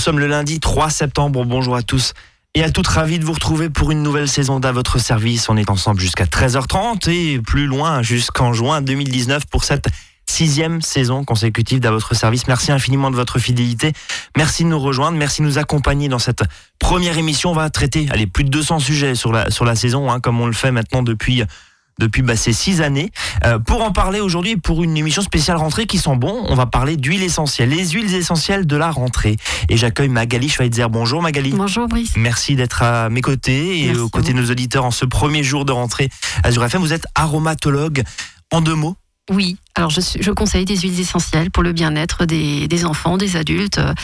Nous sommes le lundi 3 septembre. Bonjour à tous et à toutes ravis de vous retrouver pour une nouvelle saison d'à votre service. On est ensemble jusqu'à 13h30 et plus loin jusqu'en juin 2019 pour cette sixième saison consécutive d'à votre service. Merci infiniment de votre fidélité. Merci de nous rejoindre. Merci de nous accompagner dans cette première émission. On va traiter allez, plus de 200 sujets sur la, sur la saison, hein, comme on le fait maintenant depuis depuis bah, ces six années. Euh, pour en parler aujourd'hui, pour une émission spéciale rentrée qui sent bon, on va parler d'huiles essentielles, les huiles essentielles de la rentrée. Et j'accueille Magali Schweitzer. Bonjour Magali. Bonjour Brice. Merci d'être à mes côtés et aux côtés de nos auditeurs en ce premier jour de rentrée Azure FM. Vous êtes aromatologue. En deux mots Oui, alors je, je conseille des huiles essentielles pour le bien-être des, des enfants, des adultes, euh,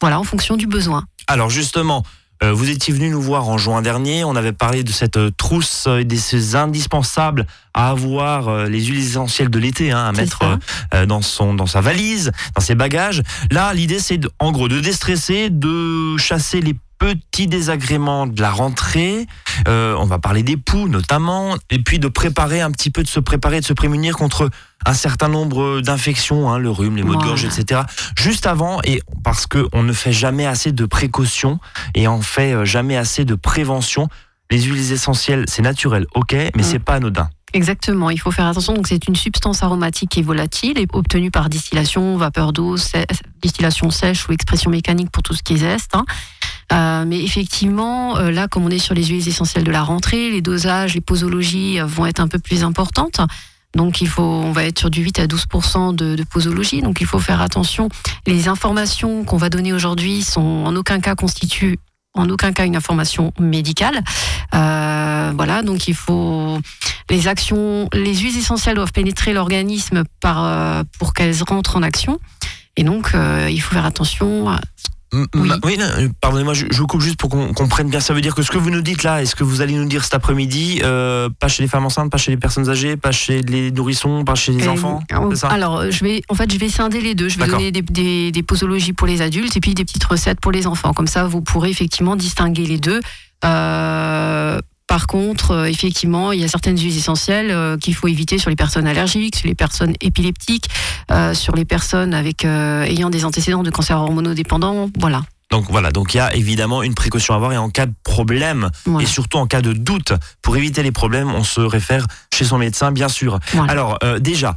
voilà, en fonction du besoin. Alors justement, vous étiez venu nous voir en juin dernier. On avait parlé de cette euh, trousse et de ces indispensables à avoir euh, les huiles essentielles de l'été hein, à mettre dans son dans sa valise, dans ses bagages. Là, l'idée c'est en gros de déstresser, de chasser les petits désagréments de la rentrée. on va parler des poux notamment, et puis de préparer un petit peu, de se préparer, de se prémunir contre un certain nombre d'infections, hein, le rhume, les maux de gorge, etc. Juste avant, et parce qu'on ne fait jamais assez de précautions et on fait euh, jamais assez de prévention. Les huiles essentielles, c'est naturel, ok, mais mm. c'est pas anodin. Exactement, il faut faire attention. Donc c'est une substance aromatique est volatile et obtenue par distillation, vapeur d'eau, distillation sèche ou expression mécanique pour tout ce qui est zeste. Hein. Euh, mais effectivement, euh, là, comme on est sur les huiles essentielles de la rentrée, les dosages, les posologies vont être un peu plus importantes. Donc il faut, on va être sur du 8 à 12 de, de posologie. Donc il faut faire attention. Les informations qu'on va donner aujourd'hui sont en aucun cas constituent en aucun cas une information médicale. Euh, voilà, donc il faut les actions, les huiles essentielles doivent pénétrer l'organisme par euh, pour qu'elles rentrent en action. Et donc euh, il faut faire attention à oui, euh, pardonnez-moi, je, vous coupe juste pour qu'on comprenne bien. Ça veut dire que ce que vous nous dites là, est-ce que vous allez nous dire cet après-midi, euh, pas chez les femmes enceintes, pas chez les personnes âgées, pas chez les nourrissons, pas chez les euh, enfants Alors, je vais, en fait, je vais scinder les deux. Je vais donner des, des, posologies pour les adultes et puis des petites recettes pour les enfants. Comme ça, vous pourrez effectivement distinguer les deux. Euh, par contre, euh, effectivement, il y a certaines huiles essentielles euh, qu'il faut éviter sur les personnes allergiques, sur les personnes épileptiques, euh, sur les personnes avec ayant des antécédents de cancer hormonodépendant. Voilà. Donc voilà, donc il y a évidemment une précaution à avoir et en cas de problème et surtout en cas de doute, pour éviter les problèmes, on se réfère chez son médecin, bien sûr. Alors déjà,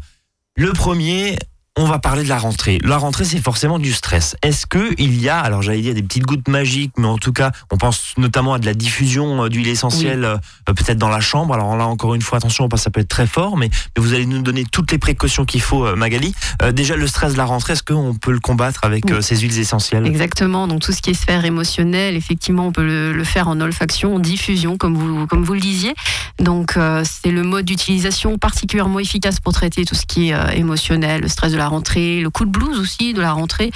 le premier, on va parler de la rentrée. La rentrée, c'est forcément du stress. Est-ce que il y a, alors j'allais dire des petites gouttes magiques, mais en tout cas, on pense notamment à de la diffusion euh, d'huile essentielle, euh, peut-être dans la chambre. Alors là, encore une fois, attention, ça peut être très fort, mais, vous allez nous donner toutes les précautions qu'il faut, euh, Magali. déjà, le stress de la rentrée, est-ce qu'on peut le combattre avec ces huiles essentielles? Exactement. Donc tout ce qui est sphère émotionnelle, effectivement, on peut le, faire en olfaction, en diffusion, comme vous, comme vous le disiez. Donc c'est le mode d'utilisation particulièrement efficace pour traiter tout ce qui est émotionnel, le stress de la rentrée, le coup de blues aussi de la rentrée.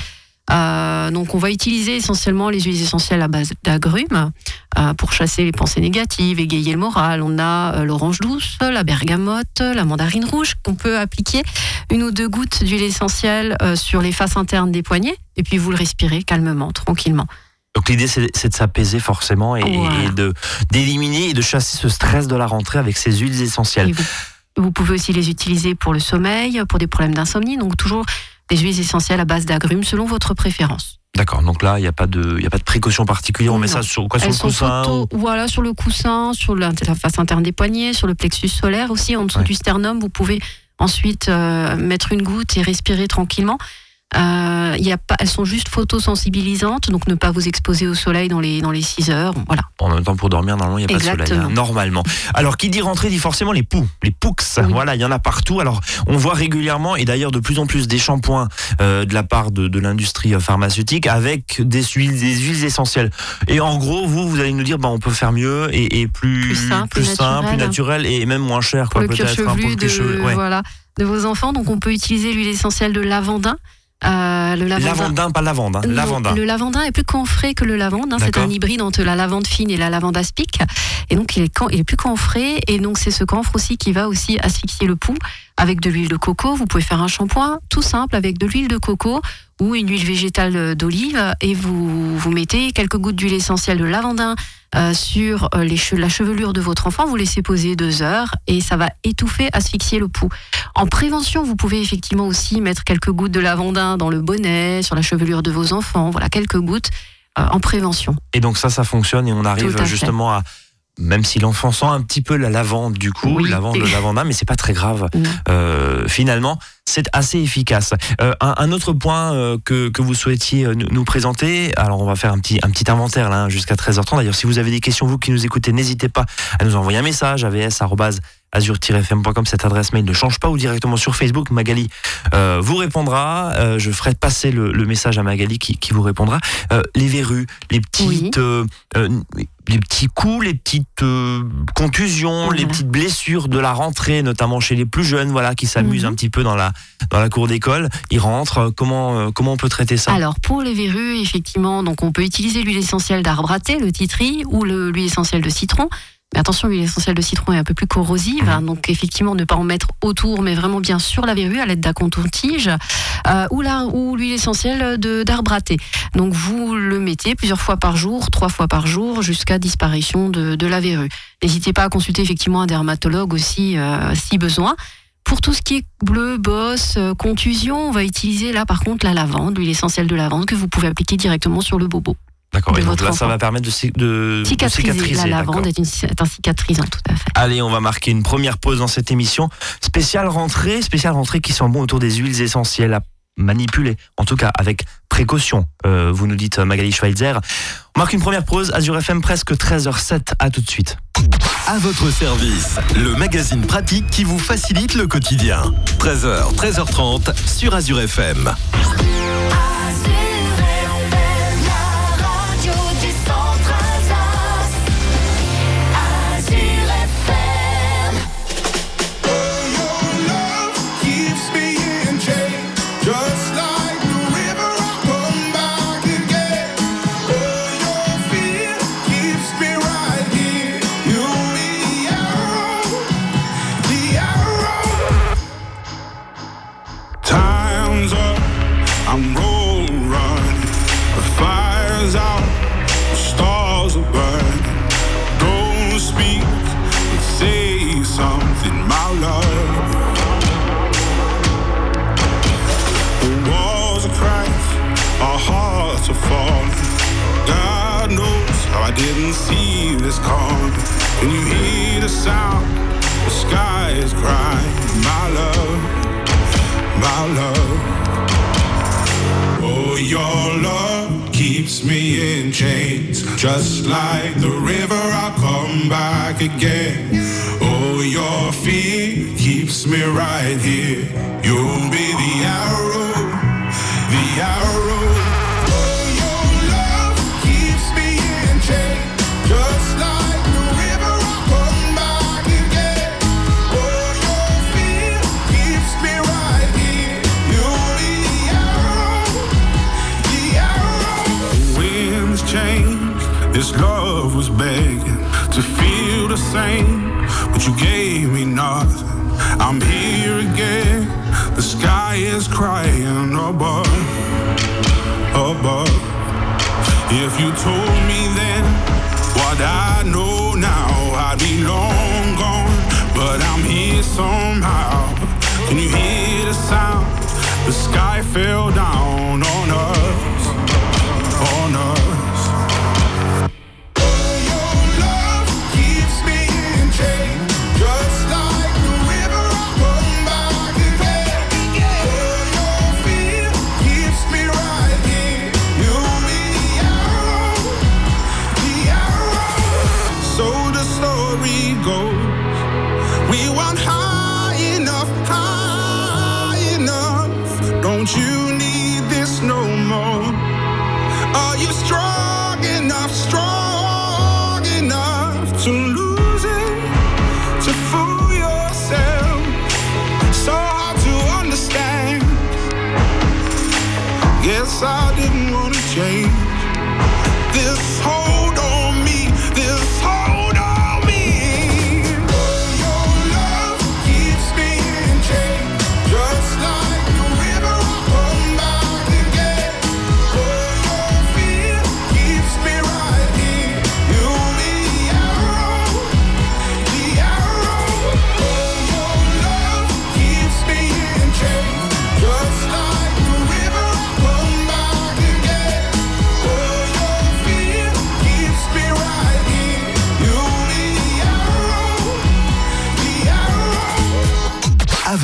Euh, donc on va utiliser essentiellement les huiles essentielles à base d'agrumes euh, pour chasser les pensées négatives, égayer le moral. On a euh, l'orange douce, la bergamote, la mandarine rouge qu'on peut appliquer une ou deux gouttes d'huile essentielle sur les faces internes des poignets et puis vous le respirez calmement, tranquillement. Donc l'idée c'est de s'apaiser forcément et, de d'éliminer et de chasser ce stress de la rentrée avec ces huiles essentielles. Vous pouvez aussi les utiliser pour le sommeil, pour des problèmes d'insomnie. Donc toujours des huiles essentielles à base d'agrumes selon votre préférence. D'accord, donc là, il n'y a, pas de, a pas de précaution particulière. On met ça sur quoi Sur le coussin Voilà, sur le coussin, sur la, face interne des poignets, sur le plexus solaire aussi, en dessous du sternum. Vous pouvez ensuite euh, mettre une goutte et respirer tranquillement. Euh, y a pas, elles sont juste photosensibilisantes, donc ne pas vous exposer au soleil dans les, dans les 6 heures. Voilà. En même temps, pour dormir, normalement, il n'y a pas de soleil. Hein, normalement. Alors, qui dit rentrer dit forcément les poux, les poucs. Voilà, il y en a partout. Alors, on voit régulièrement, et d'ailleurs de plus en plus, des shampoings euh, de la part de, de l'industrie pharmaceutique avec des huiles, des huiles essentielles. Et en gros, vous, vous allez nous dire, bah, on peut faire mieux et, et plus, plus simple, plus, simple, naturel et même moins cher. Quoi, peut-être, hein, pour le de, voilà, de vos enfants. Donc, on peut utiliser l'huile essentielle de lavandin. Euh, le lavandin. pas lavande. Hein. lavandin. Le lavandin est plus camphré que le lavande. Hein. C'est un hybride entre la lavande fine et la lavande aspic. Et donc, il est, il est plus camphré. Et donc, c'est ce camphre aussi qui va aussi asphyxier le pouls avec de l'huile de coco. Vous pouvez faire un shampoing tout simple avec de l'huile de coco ou une huile végétale d'olive. Et vous, vous mettez quelques gouttes d'huile essentielle de lavandin euh, sur euh, les la chevelure de votre enfant. Vous laissez poser deux heures et ça va étouffer, asphyxier le pouls. En prévention, vous pouvez effectivement aussi mettre quelques gouttes de lavandin dans le bonnet, sur la chevelure de vos enfants. Voilà, quelques gouttes en prévention. Et donc ça, ça fonctionne et on arrive justement à même si l'enfant sent un petit peu la lavande du coup, la lavande, le lavanda, mais c'est pas très grave. Euh, finalement, c'est assez efficace. Euh, un, autre point euh, que, que, vous souhaitiez nous, présenter, alors on va faire un petit, un petit inventaire là jusqu'à 13h30. D'ailleurs, si vous avez des questions, vous qui nous écoutez, n'hésitez pas à nous envoyer un message à vs azur-fm.com, cette adresse mail ne change pas ou directement sur Facebook. Magali euh, vous répondra. Euh, je ferai passer le, message à Magali qui, qui vous répondra. Euh, les verrues, les petites, les petits coups, les petites contusions, les petites blessures de la rentrée, notamment chez les plus jeunes, voilà, qui s'amusent mhm. un petit peu dans la dans la cour d'école. Ils rentrent. Comment comment on peut traiter ça? Alors pour les verrues, effectivement, donc on peut utiliser l'huile essentielle d'arbre à thé, le titri, ou l'huile essentielle de citron. Mais attention, l'huile essentielle de citron est un peu plus corrosive, hein, donc effectivement ne pas en mettre autour, mais vraiment bien sur la verrue à l'aide d'un coton-tige euh, ou ou l'huile essentielle d'arbre à thé. Donc vous le mettez plusieurs fois par jour, trois fois par jour, jusqu'à disparition de, de la verrue. N'hésitez pas à consulter effectivement un dermatologue aussi euh, si besoin. Pour tout ce qui est bleu, bosse, euh, contusion, on va utiliser là par contre la lavande, l'huile essentielle de lavande que vous pouvez appliquer directement sur le bobo. D'accord, et donc là, ça va permettre de, de cicatriser. La lavande est, une, un cicatrisant, tout à fait. Allez, on va marquer une première pause dans cette émission. Spéciale rentrée, spéciale rentrée qui sont bon autour des huiles essentielles à manipuler, en tout cas avec précaution, euh, vous nous dites Magali Schweitzer. On marque une première pause, Azure FM presque 13h07, à tout de suite. À votre service, le magazine pratique qui vous facilite le quotidien. 13h, 13h30 sur Azure FM. This love was begging to feel the same, but you gave me nothing. Sky is crying oh above, above. Oh if you told me then what I know now, I'd be long gone. But I'm here somehow. Can you hear the sound? The sky fell down on us,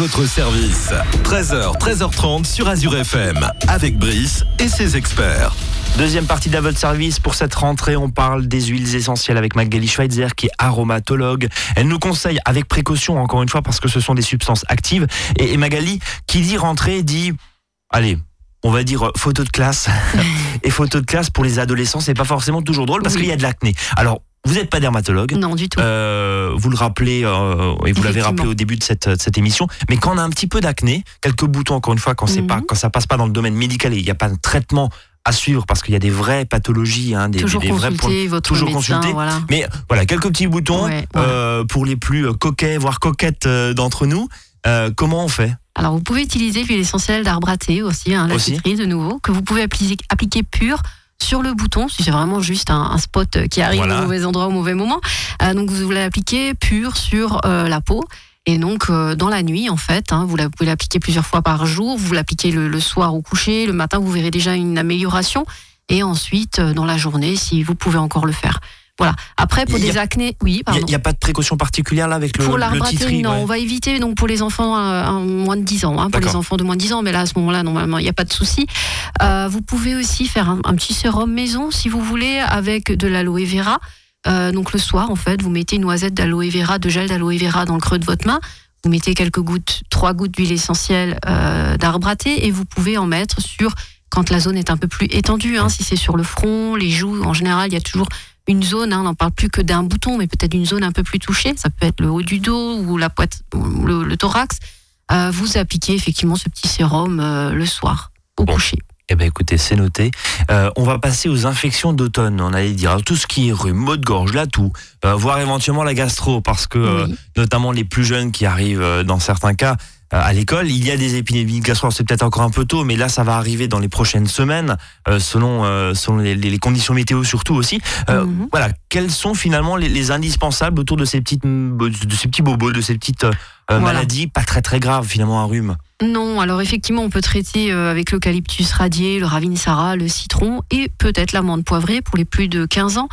votre service. 13h, 13h30 sur Azure FM avec Brice et ses experts. Deuxième partie d'À votre service. Pour cette rentrée, on parle des huiles essentielles avec Magali Schweitzer qui est aromatologue. Elle nous conseille avec précaution, encore une fois, parce que ce sont des substances actives. Et, et Magali, qui dit rentrée, dit, allez, on va dire photo de classe. et photo de classe pour les adolescents, c'est pas forcément toujours drôle parce Oui. qu'il y a de l'acné. Alors, vous n'êtes pas dermatologue. Non, du tout. Euh, vous le rappelez euh, et vous l'avez rappelé au début de cette, de cette émission. Mais quand on a un petit peu d'acné, quelques boutons encore une fois, quand c'est Mhm. pas quand ça passe pas dans le domaine médical et il n'y a pas de traitement à suivre parce qu'il y a des vraies pathologies, hein, des, toujours des vrais points. consulter votre toujours médecin, consulter. voilà. Mais voilà, quelques petits boutons Ouais, euh, pour les plus euh, coquets, voire coquettes euh, d'entre nous. Euh, comment on fait? Alors, vous pouvez utiliser l'huile essentielle d'arbre à thé aussi, hein, la Aussi. citrie de nouveau, que vous pouvez appliquer, appliquer pure sur le bouton, si c'est vraiment juste un, un spot qui arrive Voilà. au mauvais endroit au mauvais moment. Euh, donc, vous l'appliquez pure sur euh, la peau. Et donc, euh, dans la nuit, en fait, hein, vous, la- vous pouvez l'appliquer plusieurs fois par jour. Vous l'appliquez le, le soir au coucher. Le matin, vous verrez déjà une amélioration. Et ensuite, dans la journée, si vous pouvez encore le faire. Voilà. Après, pour a- des acnés, oui, Il n'y a, pas de précaution particulière là avec le, Pour l'arbre à non, ouais. on va éviter donc pour les enfants euh, un- moins de 10 ans, hein, pour les enfants de moins de 10 ans, mais là à ce moment-là, normalement, il n'y a pas de souci. Euh, vous pouvez aussi faire un, un petit sérum maison si vous voulez avec de l'aloe vera. Euh, donc le soir, en fait, vous mettez une noisette d'aloe vera, de gel d'aloe vera dans le creux de votre main. Vous mettez quelques gouttes, trois gouttes d'huile essentielle euh, d'arbre à thé et vous pouvez en mettre sur quand la zone est un peu plus étendue. Hein, si c'est sur le front, les joues, en général, il y a toujours une zone, hein, on n'en parle plus que d'un bouton, mais peut-être une zone un peu plus touchée. Ça peut être le haut du dos ou la poite, ou le, le thorax. Euh, vous appliquez effectivement ce petit sérum euh, le soir au Bon. coucher. Eh ben écoutez, c'est noté. Euh, on va passer aux infections d'automne. On allait dire alors, tout ce qui est rhume, maux de gorge, la toux, voire éventuellement la gastro, parce que Oui. notamment les plus jeunes qui arrivent dans certains cas à l'école, il y a des épidémies de gastro. C'est peut-être encore un peu tôt, mais là ça va arriver dans les prochaines semaines, euh, selon euh, selon les, les conditions météo surtout aussi. Euh, Mhm. Voilà, quels sont finalement les, les indispensables autour de ces petites de ces petits bobos, de ces petites euh, Voilà. maladies pas très très graves finalement un rhume? Non, alors effectivement, on peut traiter euh, avec l'eucalyptus radié, le ravinsara, le citron et peut-être l'amande poivrée pour les plus de 15 ans.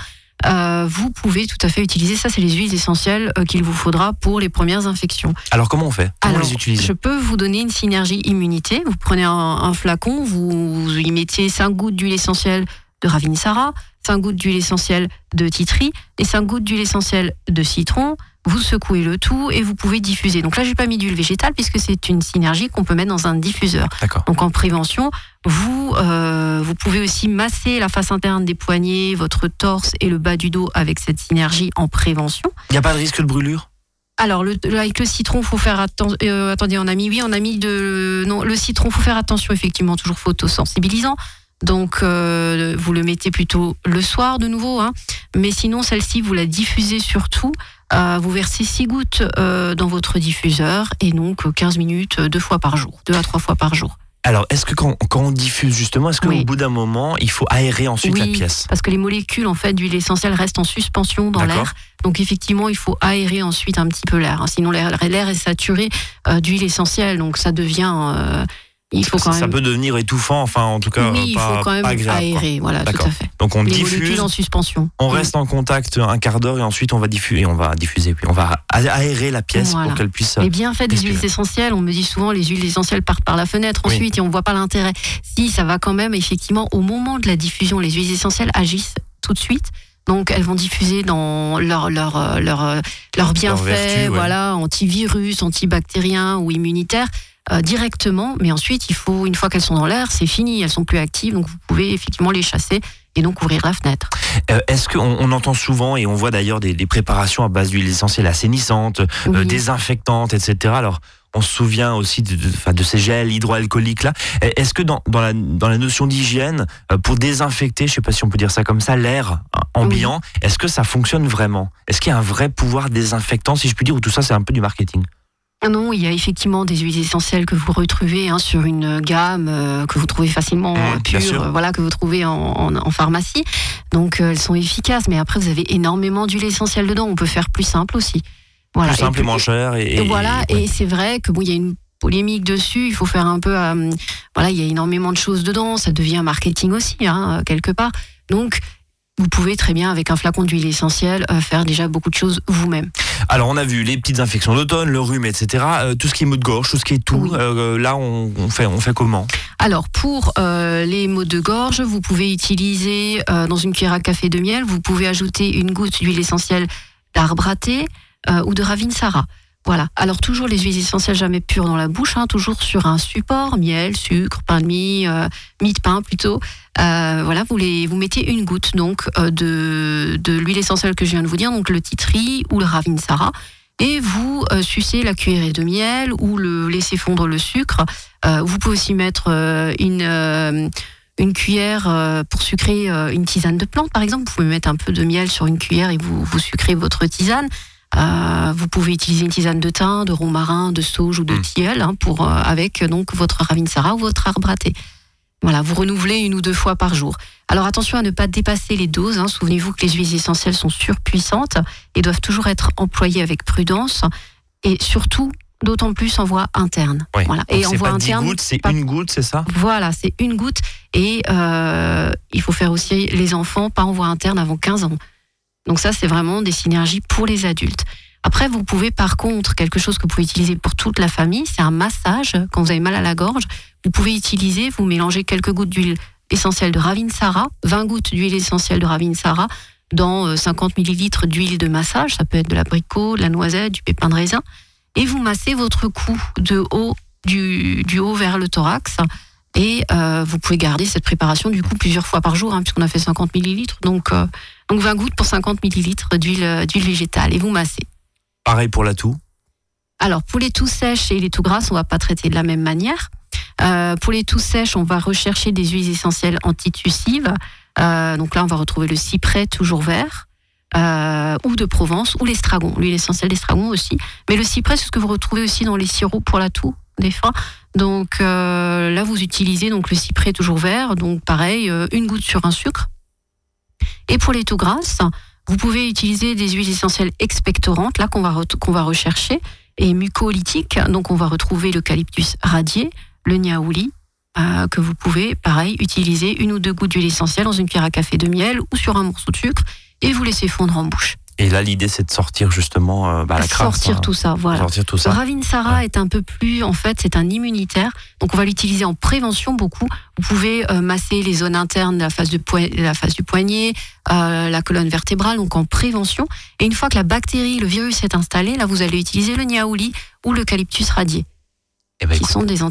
Euh, vous pouvez tout à fait utiliser ça, c'est les huiles essentielles euh, qu'il vous faudra pour les premières infections. Alors comment on fait? Comment on les utilise? Je peux vous donner une synergie immunité. Vous prenez un, un flacon, vous, vous y mettez 5 gouttes d'huile essentielle de ravinsara, 5 gouttes d'huile essentielle de titri et 5 gouttes d'huile essentielle de citron. Vous secouez le tout et vous pouvez diffuser. Donc là, j'ai pas mis d'huile végétale puisque c'est une synergie qu'on peut mettre dans un diffuseur. D'accord. Donc en prévention, vous, euh, vous pouvez aussi masser la face interne des poignets, votre torse et le bas du dos avec cette synergie en prévention. Il n'y a pas de risque de brûlure? Alors, le, le- avec le citron, faut faire attention. attendez, on a mis oui, on a mis de non le citron, faut faire attention effectivement, toujours photosensibilisant. Donc, euh, vous le mettez plutôt le soir de nouveau. Hein. Mais sinon, celle-ci, vous la diffusez surtout. Euh, vous versez 6 gouttes euh, dans votre diffuseur et donc euh, 15 minutes euh, deux fois par jour, deux à trois fois par jour. Alors, est-ce que quand, quand on diffuse justement, est-ce qu'au Oui. bout d'un moment, il faut aérer ensuite la pièce? Parce que les molécules en fait d'huile essentielle restent en suspension dans l'air. Donc effectivement, il faut aérer ensuite un petit peu l'air. hein. Sinon, l'air l'air est saturé euh, d'huile essentielle, donc ça devient. Il faut ça, quand ça même. peut devenir étouffant, enfin en tout cas oui, il pas, faut quand même quoi. aérer. Voilà, tout à fait. Donc on les diffuse, en suspension. on reste en contact un quart d'heure et ensuite on va diffuser, on va diffuser, puis on va aérer la pièce Voilà. pour qu'elle puisse. Les bienfaits des huiles essentielles, on me dit souvent les huiles essentielles partent par la fenêtre Oui. ensuite et on voit pas l'intérêt. Si, ça va quand même effectivement au moment de la diffusion, les huiles essentielles agissent tout de suite. Donc elles vont diffuser dans leur leur euh, leur euh, leurs bienfaits, vertus, ouais. voilà, antivirus, antibactériens ou immunitaires euh, directement. Mais ensuite, il faut une fois qu'elles sont dans l'air, c'est fini, elles sont plus actives, donc vous pouvez effectivement les chasser et donc ouvrir la fenêtre. Euh, Est-ce qu'on on entend souvent et on voit d'ailleurs des, des préparations à base d'huile essentielle assainissantes, euh, Oui. désinfectantes, etc. Alors on se souvient aussi de, de, enfin, de ces gels hydroalcooliques là. Et Est-ce que dans, dans, la, dans la notion d'hygiène, pour désinfecter, je sais pas si on peut dire ça comme ça, l'air ambiant, est-ce que ça fonctionne vraiment? Est-ce qu'il y a un vrai pouvoir désinfectant, si je puis dire, ou tout ça c'est un peu du marketing? Non, il y a effectivement des huiles essentielles que vous retrouvez hein, sur une gamme euh, que vous trouvez facilement Mmh, euh, pure, euh, voilà, que vous trouvez en, en- en pharmacie. Donc euh, elles sont efficaces, mais après vous avez énormément d'huile essentielle dedans. On peut faire plus simple aussi. Voilà. Plus simple et moins cher. Et, et voilà, ouais. et c'est vrai que bon, il y a une polémique dessus. Il faut faire un peu, voilà, il y a énormément de choses dedans. Ça devient marketing aussi, hein, quelque part. Donc vous pouvez très bien, avec un flacon d'huile essentielle, euh, faire déjà beaucoup de choses vous-même. Alors, on a vu les petites infections d'automne, le rhume, etc. Euh, tout ce qui est maux de gorge, tout ce qui est tout. Oui. euh, là, on, on fait, on fait comment? Alors pour les maux de gorge, vous pouvez utiliser dans une cuillère à café de miel, vous pouvez ajouter une goutte d'huile essentielle d'arbre à thé ou de ravinsara. Voilà. Alors toujours les huiles essentielles jamais pures dans la bouche, hein, toujours sur un support, miel, sucre, pain de mie, euh, mie de pain plutôt. Euh, voilà, vous les, vous mettez une goutte donc euh, de, de l'huile essentielle que je viens de vous dire, donc le titri ou le ravinsara, et vous euh, sucez la cuillerée de miel ou le laissez fondre le sucre. Euh, vous pouvez aussi mettre une une cuillère pour sucrer une tisane de plante, par exemple. Vous pouvez mettre un peu de miel sur une cuillère et vous, vous sucrez votre tisane. Euh, vous pouvez utiliser une tisane de thym, de romarin, de sauge ou de Mm. tilleul hein, pour, euh, avec donc votre ravinsara ou votre arbre à thé. Voilà, vous renouvelez une ou deux fois par jour. Alors attention à ne pas dépasser les doses. hein. Souvenez-vous que les huiles essentielles sont surpuissantes et doivent toujours être employées avec prudence et surtout d'autant plus en voie interne. Oui. Voilà. Donc, Et en c'est voie pas 10 interne, c'est pas- une goutte, c'est ça? Voilà, c'est une goutte. Et euh, il faut faire aussi les enfants, pas en voie interne avant 15 ans. Donc ça, c'est vraiment des synergies pour les adultes. Après, vous pouvez par contre, quelque chose que vous pouvez utiliser pour toute la famille, c'est un massage. Quand vous avez mal à la gorge, vous pouvez utiliser, vous mélangez quelques gouttes d'huile essentielle de Ravinsara, 20 gouttes d'huile essentielle de Ravinsara dans euh, 50 millilitres d'huile de massage. Ça peut être de l'abricot, de la noisette, du pépin de raisin. Et vous massez votre cou de haut, du, du haut vers le thorax. Et euh, vous pouvez garder cette préparation du coup plusieurs fois par jour, hein, puisqu'on a fait 50 millilitres. Donc, euh, donc 20 gouttes pour 50 millilitres d'huile euh, d'huile végétale. Et vous massez. Pareil pour la toux? Alors, pour les toux sèches et les toux grasses, on va pas traiter de la même manière. Euh, pour les toux sèches, on va rechercher des huiles essentielles antitussives. Euh, donc là, on va retrouver le cyprès toujours vert, euh, ou de Provence, ou l'estragon, l'huile essentielle d'estragon aussi. Mais le cyprès, c'est ce que vous retrouvez aussi dans les sirops pour la toux, des fois. Donc euh, là, vous utilisez donc le cyprès toujours vert, donc pareil, euh, une goutte sur un sucre. Et pour les toux grasses, vous pouvez utiliser des huiles essentielles expectorantes, là qu'on va, va rechercher, et mucolytiques. Donc on va retrouver l'eucalyptus radié, le niaouli, euh, que vous pouvez, pareil, utiliser une ou deux gouttes d'huile essentielle dans une cuillère à café de miel ou sur un morceau de sucre, et vous laissez fondre en bouche. Et là, l'idée, c'est de sortir justement euh, bah, la crasse. Sortir hein. tout ça, voilà. Sortir tout Le ça. Ravinsara est un peu plus, en fait, c'est un immunitaire. Donc, on va l'utiliser en prévention beaucoup. Vous pouvez euh, masser les zones internes de la face, la face du poignet, euh, la colonne vertébrale, donc en prévention. Et une fois que la bactérie, le virus est installé, là, vous allez utiliser le niaouli ou l'eucalyptus radié, Eh ben, qui écoute, sont des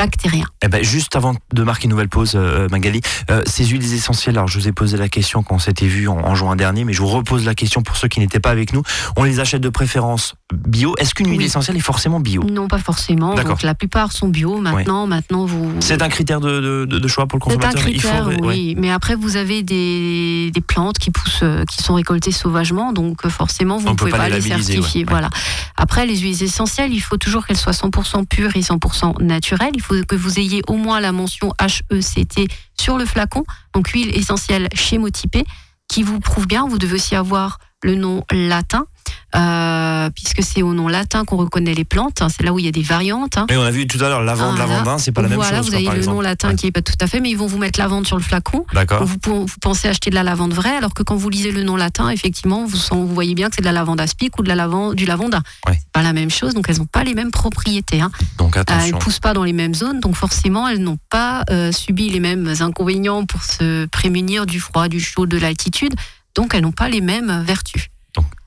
antibactériens. eh ben, juste avant de marquer une nouvelle pause, euh, Magali, euh, ces huiles essentielles, alors je vous ai posé la question quand on s'était vu en, en juin dernier, mais je vous repose la question pour ceux qui n'étaient pas avec nous. On les achète de préférence bio. Est-ce qu'une huile essentielle est forcément bio? Non, pas forcément. Donc, la plupart sont bio. Maintenant, maintenant, vous. C'est un critère de, de- de- de choix pour le C'est un consommateur critère, ouais. oui. Mais après, vous avez des, des plantes qui poussent, euh, qui sont récoltées sauvagement, donc euh, forcément, vous On ne pouvez pas pas, les certifier. ouais. Voilà. Après, les huiles essentielles, il faut toujours qu'elles soient 100% pures et 100% naturelles. Il faut que vous ayez au moins la mention HECT sur le flacon, donc huile essentielle chémotypée, qui vous prouve bien. Vous devez aussi avoir le nom latin, euh, puisque c'est au nom latin qu'on reconnaît les plantes. C'est là où il y a des variantes. hein. Mais on a vu tout à l'heure lavande, Voilà. lavandin, c'est pas la même voilà, chose. vous quoi, avez par le nom latin Ouais. qui est pas tout à fait, mais ils vont vous mettre lavande sur le flacon. D'accord. Vous, vous pensez acheter de la lavande vraie, alors que quand vous lisez le nom latin, effectivement, vous, vous voyez bien que c'est de la lavande aspic ou de la lavande, du. Ouais. C'est pas la même chose, donc elles n'ont pas les mêmes propriétés. Hein. Donc Euh, attention. elles poussent pas dans les mêmes zones, donc forcément, elles n'ont pas euh, subi les mêmes inconvénients pour se prémunir du froid, du chaud, de l'altitude. Donc elles n'ont pas les mêmes vertus.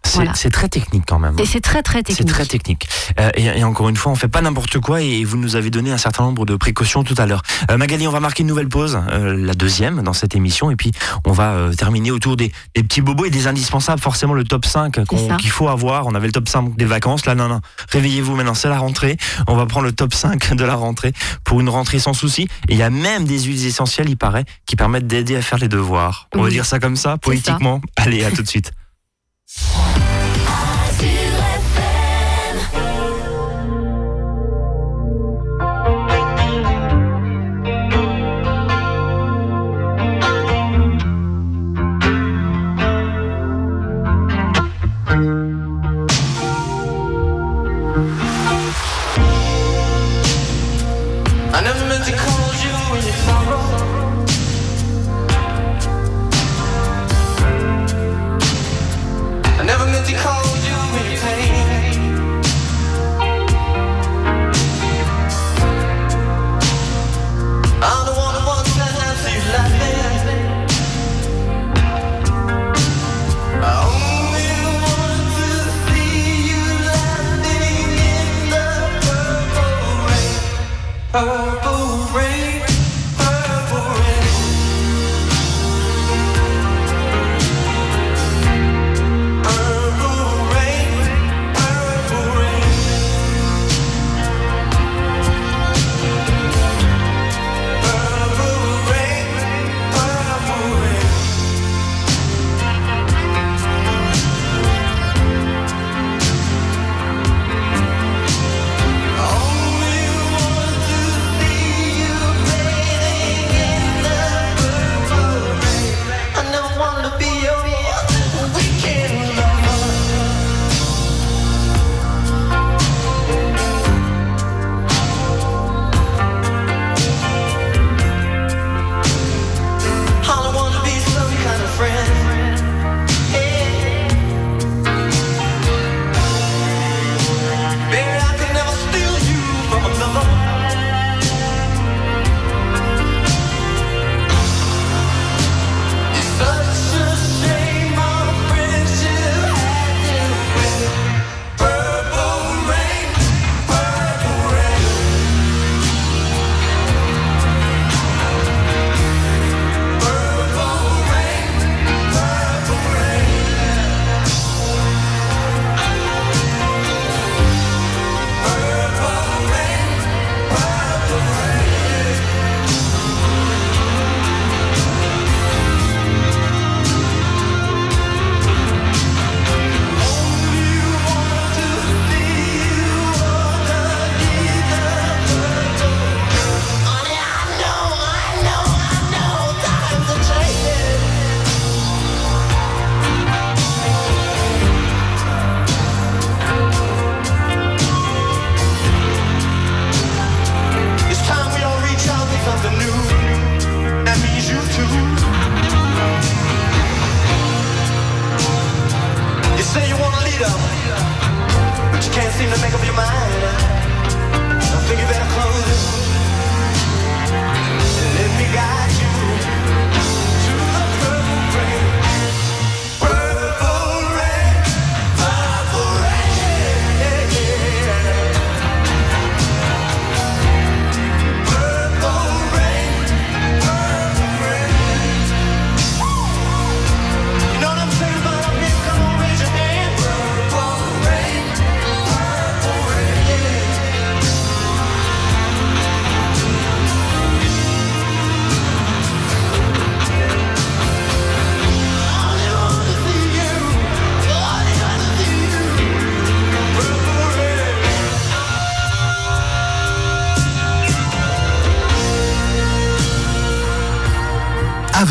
C'est voilà. c'est très technique quand même. Et c'est très très C'est technique. très technique. Euh, et, et encore une fois, on fait pas n'importe quoi et vous nous avez donné un certain nombre de précautions tout à l'heure. Euh, Magali, on va marquer une nouvelle pause, euh, la deuxième dans cette émission, et puis on va euh, terminer autour des, des petits bobos et des indispensables, forcément le top 5 qu'on- ça. qu'il faut avoir. On avait le top 5 des vacances, là non, non, réveillez-vous maintenant, c'est la rentrée. On va prendre le top 5 de la rentrée pour une rentrée sans souci. Et il y a même des huiles essentielles, il paraît, qui permettent d'aider à faire les devoirs. On va dire ça comme ça, politiquement. Allez, à tout de suite. Yeah.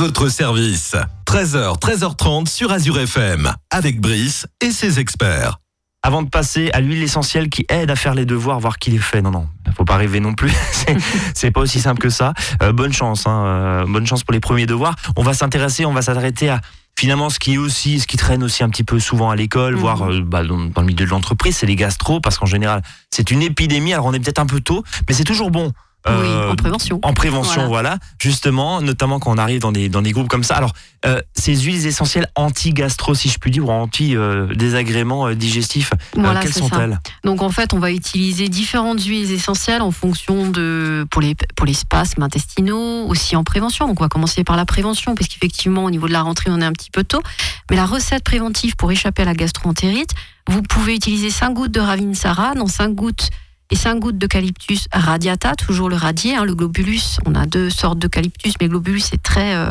Votre service. 13h, 13h30 sur Azure FM. Avec Brice et ses experts. Avant de passer à l'huile essentielle qui aide à faire les devoirs, voir qu'il est fait. Non, non, faut pas rêver non plus. C'est- pas aussi simple que ça. Euh, bonne chance, hein, euh, bonne chance pour les premiers devoirs. On va s'intéresser, on va s'arrêter à finalement ce qui est aussi, ce qui traîne aussi un petit peu souvent à l'école, Mhm. voire euh, bah, dans, dans le milieu de l'entreprise, c'est les gastro, parce qu'en général, c'est une épidémie. Alors on est peut-être un peu tôt, mais c'est toujours bon. Oui, Euh, en prévention. en prévention, voilà. justement, notamment quand on arrive dans des, dans des groupes comme ça. Alors, euh, ces huiles essentielles anti-gastro, si je puis dire, ou anti-désagréments euh, digestifs, Voilà, quelles sont-elles Donc en fait, on va utiliser différentes huiles essentielles en fonction de pour les pour les spasmes intestinaux, aussi en prévention. Donc on va commencer par la prévention, parce qu'effectivement au niveau de la rentrée, on est un petit peu tôt. Mais la recette préventive pour échapper à la gastroentérite, vous pouvez utiliser 5 gouttes de Ravinsara dans 5 gouttes et 5 gouttes d'eucalyptus radiata, toujours le radier, hein, le globulus. On a deux sortes d'eucalyptus, mais le globulus est très, euh,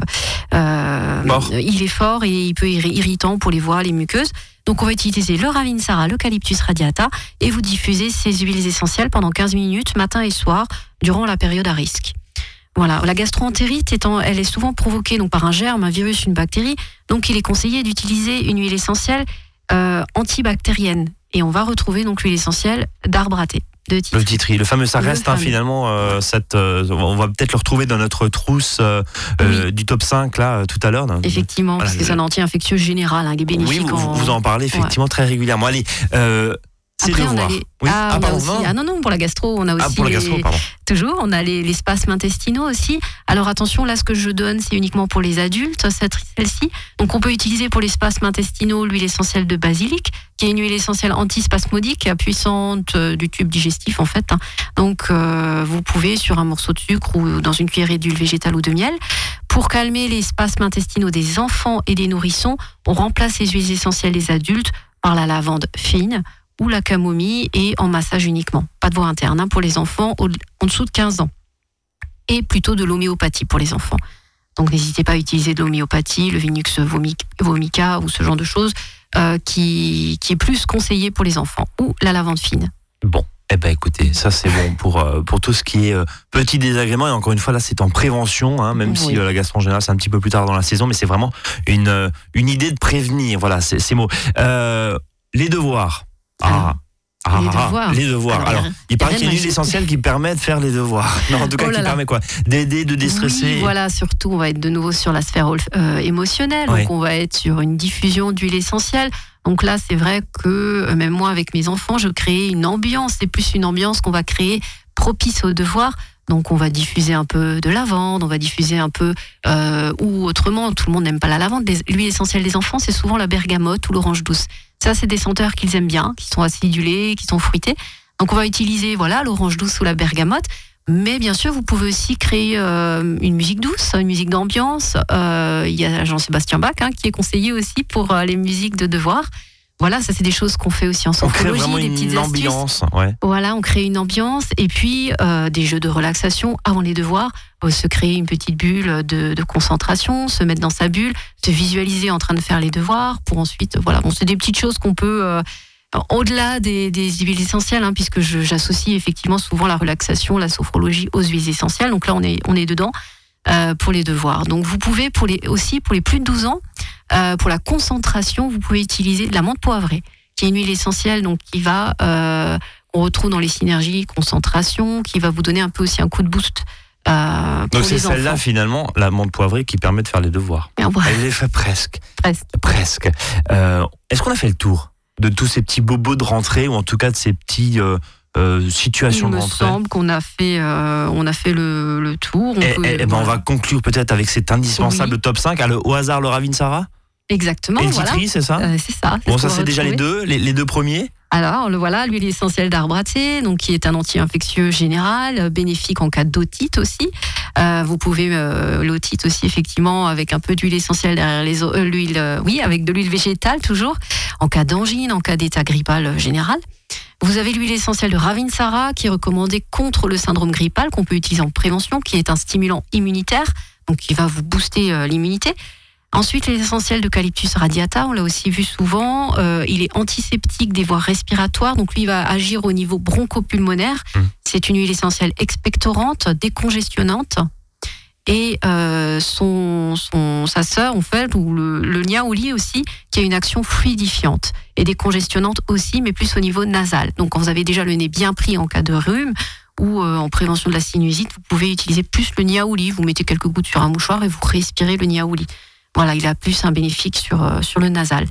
euh, Fort. il est fort et il peut être irritant pour les voies, les muqueuses. Donc on va utiliser le Ravinsara, l'eucalyptus radiata, et vous diffusez ces huiles essentielles pendant 15 minutes, matin et soir, durant la période à risque. Voilà, la gastroentérite étant, elle est souvent provoquée donc par un germe, un virus, une bactérie. Donc il est conseillé d'utiliser une huile essentielle euh, antibactérienne. Et on va retrouver donc l'huile essentielle d'arbre à thé. De titre. Le titri, le fameux, ça Le reste hein, finalement, euh, cette, euh, on va peut-être le retrouver dans notre trousse euh, du top 5 là tout à l'heure. Effectivement, Voilà, parce que c'est un anti-infectieux général, hein, qui est Oui, vous, en... vous en parlez effectivement très régulièrement. Allez, c'est Après, on a devoir. les... Oui. Ah, Ah, pardon, aussi... non. ah non, non, pour la gastro, on a aussi Ah, pour la les- gastro, pardon. Toujours, on a les, les spasmes intestinaux aussi. Alors attention, là, ce que je donne, c'est uniquement pour les adultes, cette- celle-ci. Donc on peut utiliser pour les spasmes intestinaux l'huile essentielle de basilic, qui est une huile essentielle antispasmodique, puissante euh, du tube digestif en fait. hein. Donc euh, vous pouvez sur un morceau de sucre ou dans une cuillerée d'huile végétale ou de miel. Pour calmer les spasmes intestinaux des enfants et des nourrissons, on remplace les huiles essentielles des adultes par la lavande fine ou la camomille et en massage uniquement. Pas de voie interne hein, pour les enfants au- en dessous de 15 ans. Et plutôt de l'homéopathie pour les enfants. Donc n'hésitez pas à utiliser de l'homéopathie, le Vinux vomic- vomica ou ce genre de choses euh, qui, qui est plus conseillé pour les enfants. Ou la lavande fine. Bon, eh ben écoutez, ça c'est bon pour euh, pour tout ce qui est euh, petit désagrément et encore une fois là c'est en prévention, hein, même si euh, la gastro en général c'est un petit peu plus tard dans la saison, mais c'est vraiment une une idée de prévenir. Voilà, ces mots. Les devoirs. Ah. Ah, les ah, devoirs. les devoirs. Alors, il paraît qu'il y a essentielle qui permet de faire les devoirs. Non, en tout cas, Oh là qui là. permet quoi? D'aider, de déstresser. Oui, voilà, surtout, on va être de nouveau sur la sphère euh, émotionnelle. Donc, on va être sur une diffusion d'huile essentielle. Donc là, c'est vrai que euh, même moi, avec mes enfants, je crée une ambiance. C'est plus une ambiance qu'on va créer propice au devoir. Donc, on va diffuser un peu de lavande, on va diffuser un peu, euh, ou autrement, tout le monde n'aime pas la lavande. L'huile essentielle des enfants, c'est souvent la bergamote ou l'orange douce. Ça, c'est des senteurs qu'ils aiment bien, qui sont acidulées, qui sont fruitées. Donc, on va utiliser, voilà, l'orange douce ou la bergamote. Mais bien sûr, vous pouvez aussi créer euh, une musique douce, une musique d'ambiance. Euh, Il y a Jean-Sébastien Bach hein, qui est conseillé aussi pour les musiques de devoir. Voilà, ça c'est des choses qu'on fait aussi en On crée sophrologie, des une petites astuces. ambiance. Ouais. Voilà, on crée une ambiance et puis euh, des jeux de relaxation avant les devoirs, euh, se créer une petite bulle de, de concentration, se mettre dans sa bulle, se visualiser en train de faire les devoirs pour ensuite, voilà, bon, c'est des petites choses qu'on peut euh, au-delà des, des huiles essentielles, hein, puisque j'associe effectivement souvent la relaxation, la sophrologie aux huiles essentielles. Donc là, on est, on est dedans euh, pour les devoirs. Donc vous pouvez pour les, aussi pour les plus de 12 ans, euh, pour la concentration, vous pouvez utiliser de la menthe poivrée, qui est une huile essentielle donc qui va euh, on retrouve dans les synergies concentration, qui va vous donner un peu aussi un coup de boost. Euh, Donc c'est celle-là finalement, la menthe poivrée, qui permet de faire les devoirs. Elle les fait presque. presque. Presque. Est-ce qu'on a fait le tour de tous ces petits bobos de rentrée ou en tout cas de ces petits euh, euh, situations Il de me rentrée. semble qu'on a fait, euh, on a fait le, le tour. On Et, peut- et- eh ben, on va conclure peut-être avec cet indispensable top 5. Ah, le- au hasard, le Ravine Sarah Exactement, Et voilà. Titri, c'est ça Euh, c'est ça. Bon, ça c'est déjà les deux, les, les deux premiers. Alors, le voilà, l'huile essentielle d'arbre à thé, donc qui est un anti-infectieux général, euh, bénéfique en cas d'otite aussi. Euh, vous pouvez euh, l'otite aussi effectivement avec un peu d'huile essentielle derrière les euh, euh, oui, avec de l'huile végétale toujours, en cas d'angine, en cas d'état grippal euh, général. Vous avez l'huile essentielle de Ravinsara qui est recommandée contre le syndrome grippal qu'on peut utiliser en prévention, qui est un stimulant immunitaire, donc qui va vous booster l'immunité. Ensuite, l'huile essentielle d'Eucalyptus radiata, on l'a aussi vu souvent. euh, il est antiseptique des voies respiratoires, donc lui il va agir au niveau bronchopulmonaire. Mhm. C'est une huile essentielle expectorante, décongestionnante. Et euh, son, son, sa sœur, en fait, ou le, le niaouli aussi, qui a une action fluidifiante et décongestionnante aussi, mais plus au niveau nasal. Donc, quand vous avez déjà le nez bien pris en cas de rhume ou euh, en prévention de la sinusite, vous pouvez utiliser plus le niaouli. Vous mettez quelques gouttes sur un mouchoir et vous respirez le niaouli. Voilà, il a plus un bénéfique sur, euh, sur le nasal.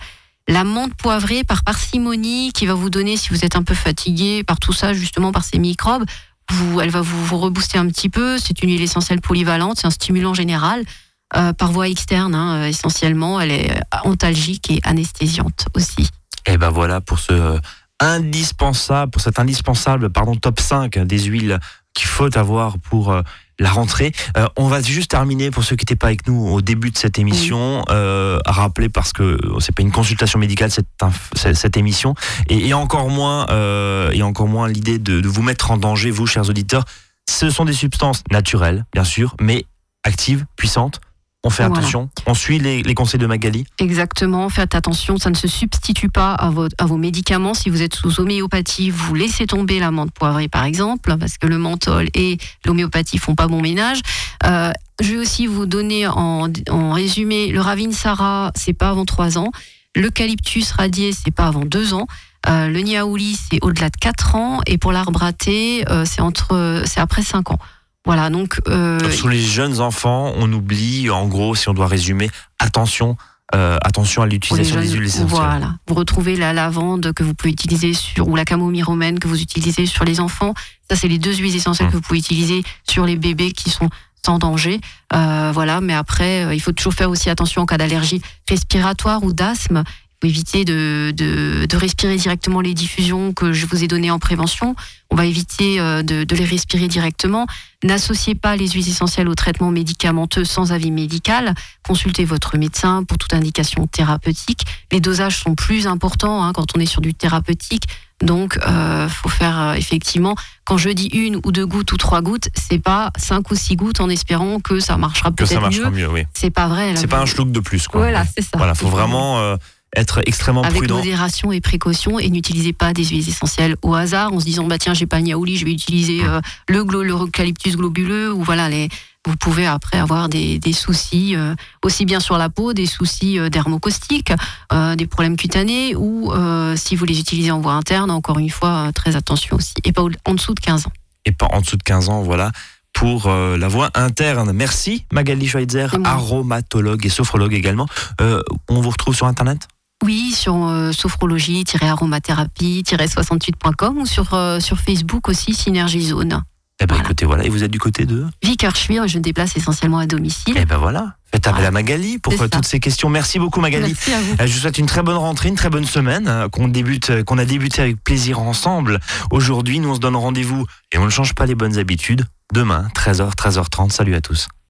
La menthe poivrée par parcimonie qui va vous donner, si vous êtes un peu fatigué par tout ça, justement par ces microbes, elle va vous, vous rebooster un petit peu. C'est une huile essentielle polyvalente, c'est un stimulant général. euh, par voie externe, hein, euh, essentiellement, elle est antalgique et anesthésiante aussi. Et ben voilà pour ce indispensable, pour cet indispensable pardon, top 5 des huiles qu'il faut avoir pour euh, la rentrée. Euh, on va juste terminer pour ceux qui n'étaient pas avec nous au début de cette émission, euh, rappeler parce que c'est pas une consultation médicale cette, cette cette émission et, et encore moins euh, et encore moins l'idée de, de vous mettre en danger vous chers auditeurs. Ce sont des substances naturelles bien sûr, mais actives, puissantes. On fait Voilà. attention, on suit les, les conseils de Magali. Exactement, faites attention, ça ne se substitue pas à vos, à vos médicaments. Si vous êtes sous homéopathie, vous laissez tomber la menthe poivrée par exemple, parce que le menthol et l'homéopathie font pas bon ménage. Euh, je vais aussi vous donner en, en résumé, le Ravinsara, c'est pas avant 3 ans. L'eucalyptus radié, c'est pas avant 2 ans. Euh, le niaouli, c'est au-delà de 4 ans. Et pour l'arbre à thé, euh, c'est après 5 ans. Voilà, donc euh, Donc, Sur les jeunes enfants, on oublie, en gros, si on doit résumer, attention, euh, attention à l'utilisation des huiles essentielles. Voilà. Vous retrouvez la lavande que vous pouvez utiliser sur, ou la camomille romaine que vous utilisez sur les enfants. Ça, c'est les deux huiles essentielles Mm. que vous pouvez utiliser sur les bébés qui sont sans danger. Euh, voilà. Mais après, euh, il faut toujours faire aussi attention en cas d'allergie respiratoire ou d'asthme. Éviter de, de, de respirer directement les diffusions que je vous ai données en prévention. On va éviter euh, de, de les respirer directement. N'associez pas les huiles essentielles au traitement médicamenteux sans avis médical. Consultez votre médecin pour toute indication thérapeutique. Les dosages sont plus importants hein, quand on est sur du thérapeutique. Donc, euh, faut faire euh, effectivement. Quand je dis une ou deux gouttes ou trois gouttes, c'est pas cinq ou six gouttes en espérant que ça marchera Que ça peut-être marchera mieux. mieux, oui. C'est pas vrai. C'est pas un schluck de plus, quoi. Voilà, c'est ça. Voilà, faut vraiment euh, être extrêmement avec prudent. modération et précaution et n'utilisez pas des huiles essentielles au hasard en se disant bah tiens j'ai pas niaouli je vais utiliser euh, le glo- le eucalyptus globuleux ou voilà les vous pouvez après avoir des, des soucis euh, aussi bien sur la peau des soucis euh, dermocaustiques euh, des problèmes cutanés ou si vous les utilisez en voie interne encore une fois très attention aussi et pas en dessous de 15 ans Et pas en dessous de 15 ans, voilà. Pour euh, la voie interne. Merci Magali Schweitzer, aromatologue et sophrologue également. Euh, on vous retrouve sur Internet? Oui sur euh, sophrologie-aromathérapie-68.com ou sur, euh, sur Facebook aussi Synergie Zone Eh ben Voilà. écoutez, voilà. Et vous êtes du côté de Vicarschwir je me déplace essentiellement à domicile Eh ben voilà. Faites appel Voilà. à Magali pour euh, toutes ces questions. Merci beaucoup Magali. merci à vous Euh, Je vous souhaite une très bonne rentrée, une très bonne semaine, qu'on débute, qu'on a débuté avec plaisir ensemble. Aujourd'hui, nous on se donne rendez-vous et on ne change pas les bonnes habitudes. Demain, 13h, 13h30. Salut à tous.